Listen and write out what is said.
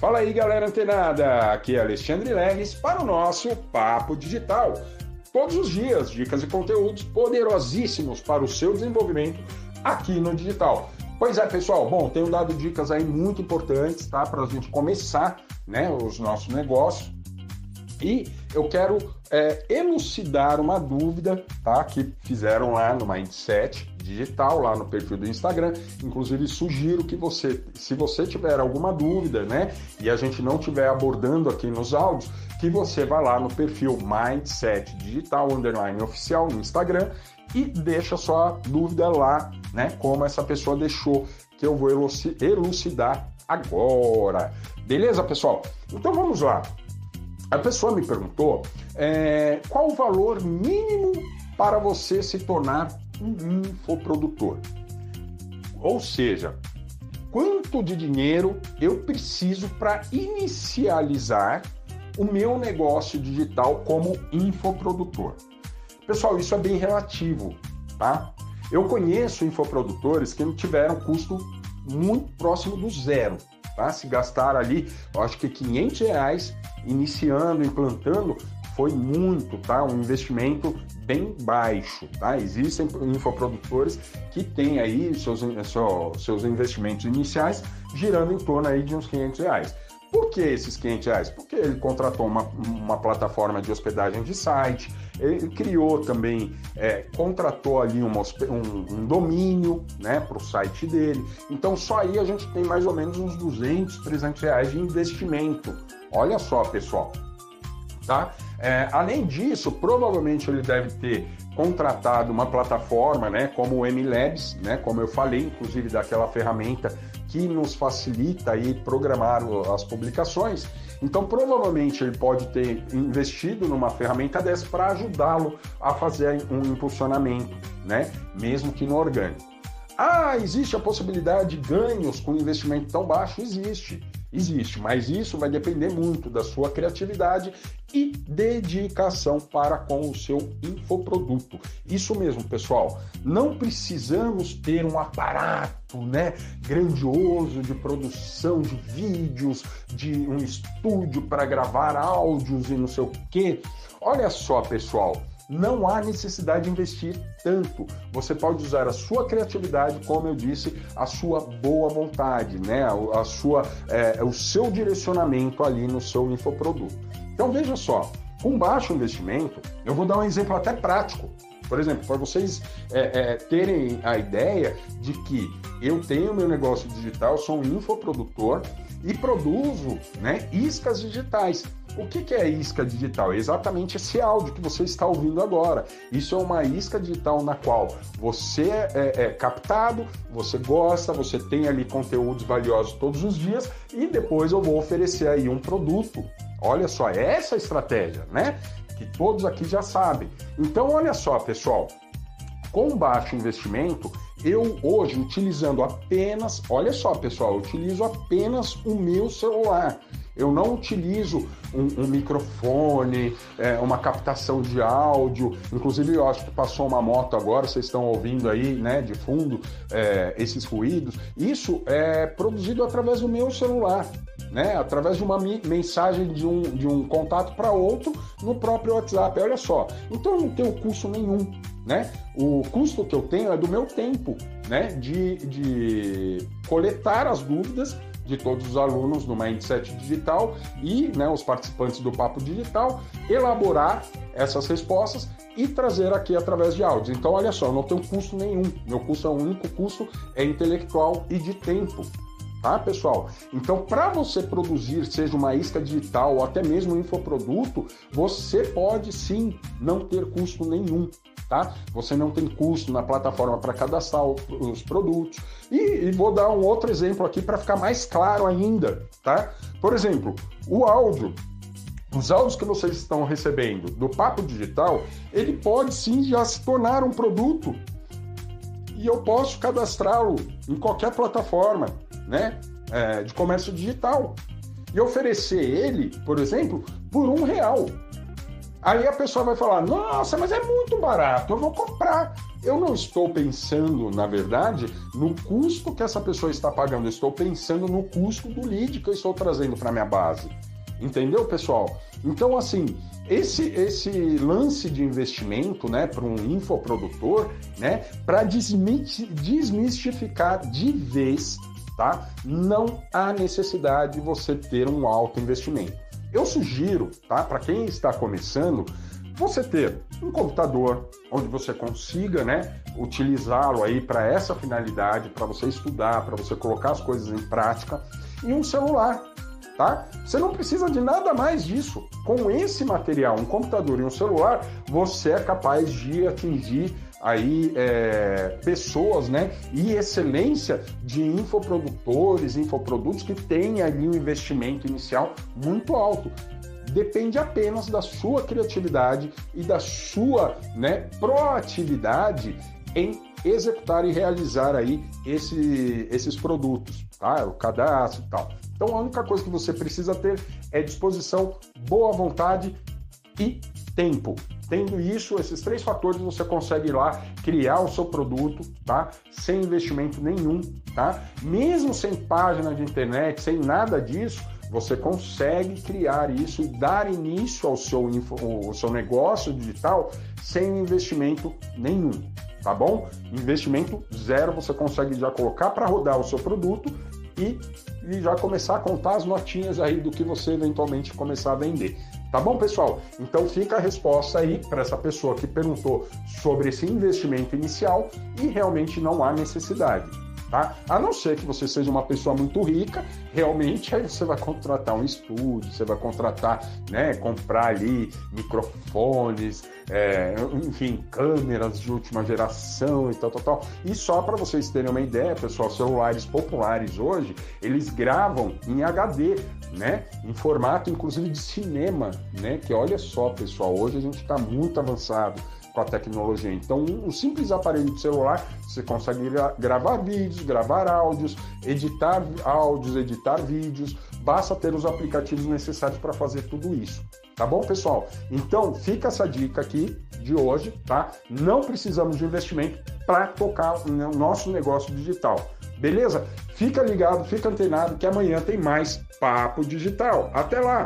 Fala aí, galera antenada! Aqui é Alexandre Legues para o nosso Papo Digital. Todos os dias, dicas e conteúdos poderosíssimos para o seu desenvolvimento aqui no digital. Pois é, pessoal, bom, tenho dado dicas aí muito importantes, tá? Para a gente começar, né, os nossos negócios. E eu quero é, elucidar uma dúvida, tá? Que fizeram lá no Mindset Digital, lá no perfil do Instagram. Inclusive, sugiro que você, se você tiver alguma dúvida, né? E a gente não estiver abordando aqui nos áudios, que você vá lá no perfil Mindset Digital Underline Oficial no Instagram e deixa sua dúvida lá, né? Como essa pessoa deixou, que eu vou elucidar agora. Beleza, pessoal? Então vamos lá. A pessoa me perguntou é, qual o valor mínimo para você se tornar um infoprodutor. Ou seja, quanto de dinheiro eu preciso para inicializar o meu negócio digital como infoprodutor. Pessoal, isso é bem relativo, tá? Eu conheço infoprodutores que não tiveram custo muito próximo do zero, tá? Se gastar ali, acho que 500 reais iniciando, implantando, foi muito, tá? Um investimento bem baixo, tá? Existem infoprodutores que têm aí seus, seus investimentos iniciais girando em torno aí de uns 500 reais. Por que esses 500 reais? Porque ele contratou uma, uma plataforma de hospedagem de site, ele criou também, é, contratou ali uma, um, um, domínio né, para o site dele. Então, só aí a gente tem mais ou menos uns 200, 300 reais de investimento. Olha só, pessoal. Tá? É, além disso, provavelmente ele deve ter contratado uma plataforma, né, como o MLabs, né, como eu falei, inclusive daquela ferramenta que nos facilita aí programar as publicações. Então, provavelmente ele pode ter investido numa ferramenta dessa para ajudá-lo a fazer um impulsionamento, né, mesmo que no orgânico. Ah, existe a possibilidade de ganhos com investimento tão baixo? Existe. Existe, mas isso vai depender muito da sua criatividade e dedicação para com o seu infoproduto. Isso mesmo, pessoal. Não precisamos ter um aparato, né, grandioso de produção de vídeos, de um estúdio para gravar áudios e não sei o quê. Olha só, pessoal, não há necessidade de investir tanto. Você pode usar a sua criatividade, como eu disse, a sua boa vontade, né? a sua, é, o seu direcionamento ali no seu infoproduto. Então veja só, com baixo investimento, eu vou dar um exemplo até prático. Por exemplo, para vocês é, é, terem a ideia de que eu tenho meu negócio digital, sou um infoprodutor e produzo né, iscas digitais. O que, é isca digital? É exatamente esse áudio que você está ouvindo agora. Isso é uma isca digital na qual você é, é captado, você gosta, você tem ali conteúdos valiosos todos os dias e depois eu vou oferecer aí um produto. Olha só, é essa estratégia, né? Que todos aqui já sabem. Então, olha só, pessoal, com baixo investimento, eu hoje utilizando apenas, olha só pessoal, eu utilizo apenas o meu celular. Eu não utilizo um, um microfone, é, uma captação de áudio. Inclusive, eu acho que passou uma moto agora, vocês estão ouvindo aí, né, de fundo, é, esses ruídos. Isso é produzido através do meu celular. Né, através de uma mensagem de um, de um contato para outro no próprio WhatsApp. Olha só. Então não tenho custo nenhum. Né? O custo que eu tenho é do meu tempo né? de, de coletar as dúvidas de todos os alunos no Mindset Digital e né, os participantes do Papo Digital, elaborar essas respostas e trazer aqui através de áudios. Então, olha só, eu não tenho custo nenhum. Meu custo é o único custo é intelectual e de tempo. Tá, pessoal? Então, para você produzir, seja uma isca digital ou até mesmo um infoproduto, você pode sim não ter custo nenhum tá? Você não tem custo na plataforma para cadastrar os produtos. E, e, vou dar um outro exemplo aqui para ficar mais claro ainda, tá? Por exemplo, o áudio. Os áudios que vocês estão recebendo do Papo Digital, ele pode sim já se tornar um produto e eu posso cadastrá-lo em qualquer plataforma, né? É, de comércio digital e oferecer ele, por exemplo, por um real. Aí a pessoa vai falar: Nossa, mas é muito barato, eu vou comprar. eu não estou pensando, na verdade, no custo que essa pessoa está pagando, eu estou pensando no custo do lead que eu estou trazendo para minha base. Entendeu, pessoal? Então, assim, esse, esse lance de investimento né, para um infoprodutor, né, para desmistificar de vez, tá? Não há necessidade de você ter um alto investimento. Eu sugiro, tá, para quem está começando, você ter um computador onde você consiga, né, utilizá-lo aí para essa finalidade, para você estudar, para você colocar as coisas em prática, e um celular, tá? Você não precisa de nada mais disso. Com esse material, um computador e um celular, você é capaz de atingir aí é, pessoas, né, e excelência de infoprodutores, infoprodutos que têm ali um investimento inicial muito alto depende apenas da sua criatividade e da sua né, proatividade em executar e realizar aí esse, esses produtos, tá? O cadastro e tal. Então a única coisa que você precisa ter é disposição, boa vontade e tempo. Tendo isso, esses três fatores, você consegue ir lá criar o seu produto, tá? Sem investimento nenhum, tá? Mesmo sem página de internet, sem nada disso, você consegue criar isso e dar início ao seu, ao seu negócio digital sem investimento nenhum, tá bom? Investimento zero, você consegue já colocar para rodar o seu produto e, e já começar a contar as notinhas aí do que você eventualmente começar a vender. Tá bom, pessoal? Então fica a resposta aí para essa pessoa que perguntou sobre esse investimento inicial e realmente não há necessidade tá? A não ser que você seja uma pessoa muito rica, realmente aí você vai contratar um estúdio, você vai contratar, né, comprar ali microfones, é, enfim, câmeras de última geração e tal, tal, tal. E só para vocês terem uma ideia, pessoal, celulares populares hoje, eles gravam em HD, né, em formato inclusive de cinema, né, que olha só, pessoal, hoje a gente está muito avançado com a tecnologia. Então, um simples aparelho de celular, você consegue gravar vídeos, gravar áudios, editar áudios, editar vídeos, basta ter os aplicativos necessários para fazer tudo isso. Tá bom, pessoal? Então, fica essa dica aqui de hoje, tá? Não precisamos de investimento para tocar o nosso negócio digital. Beleza? Fica ligado, fica antenado que amanhã tem mais Papo Digital. Até lá!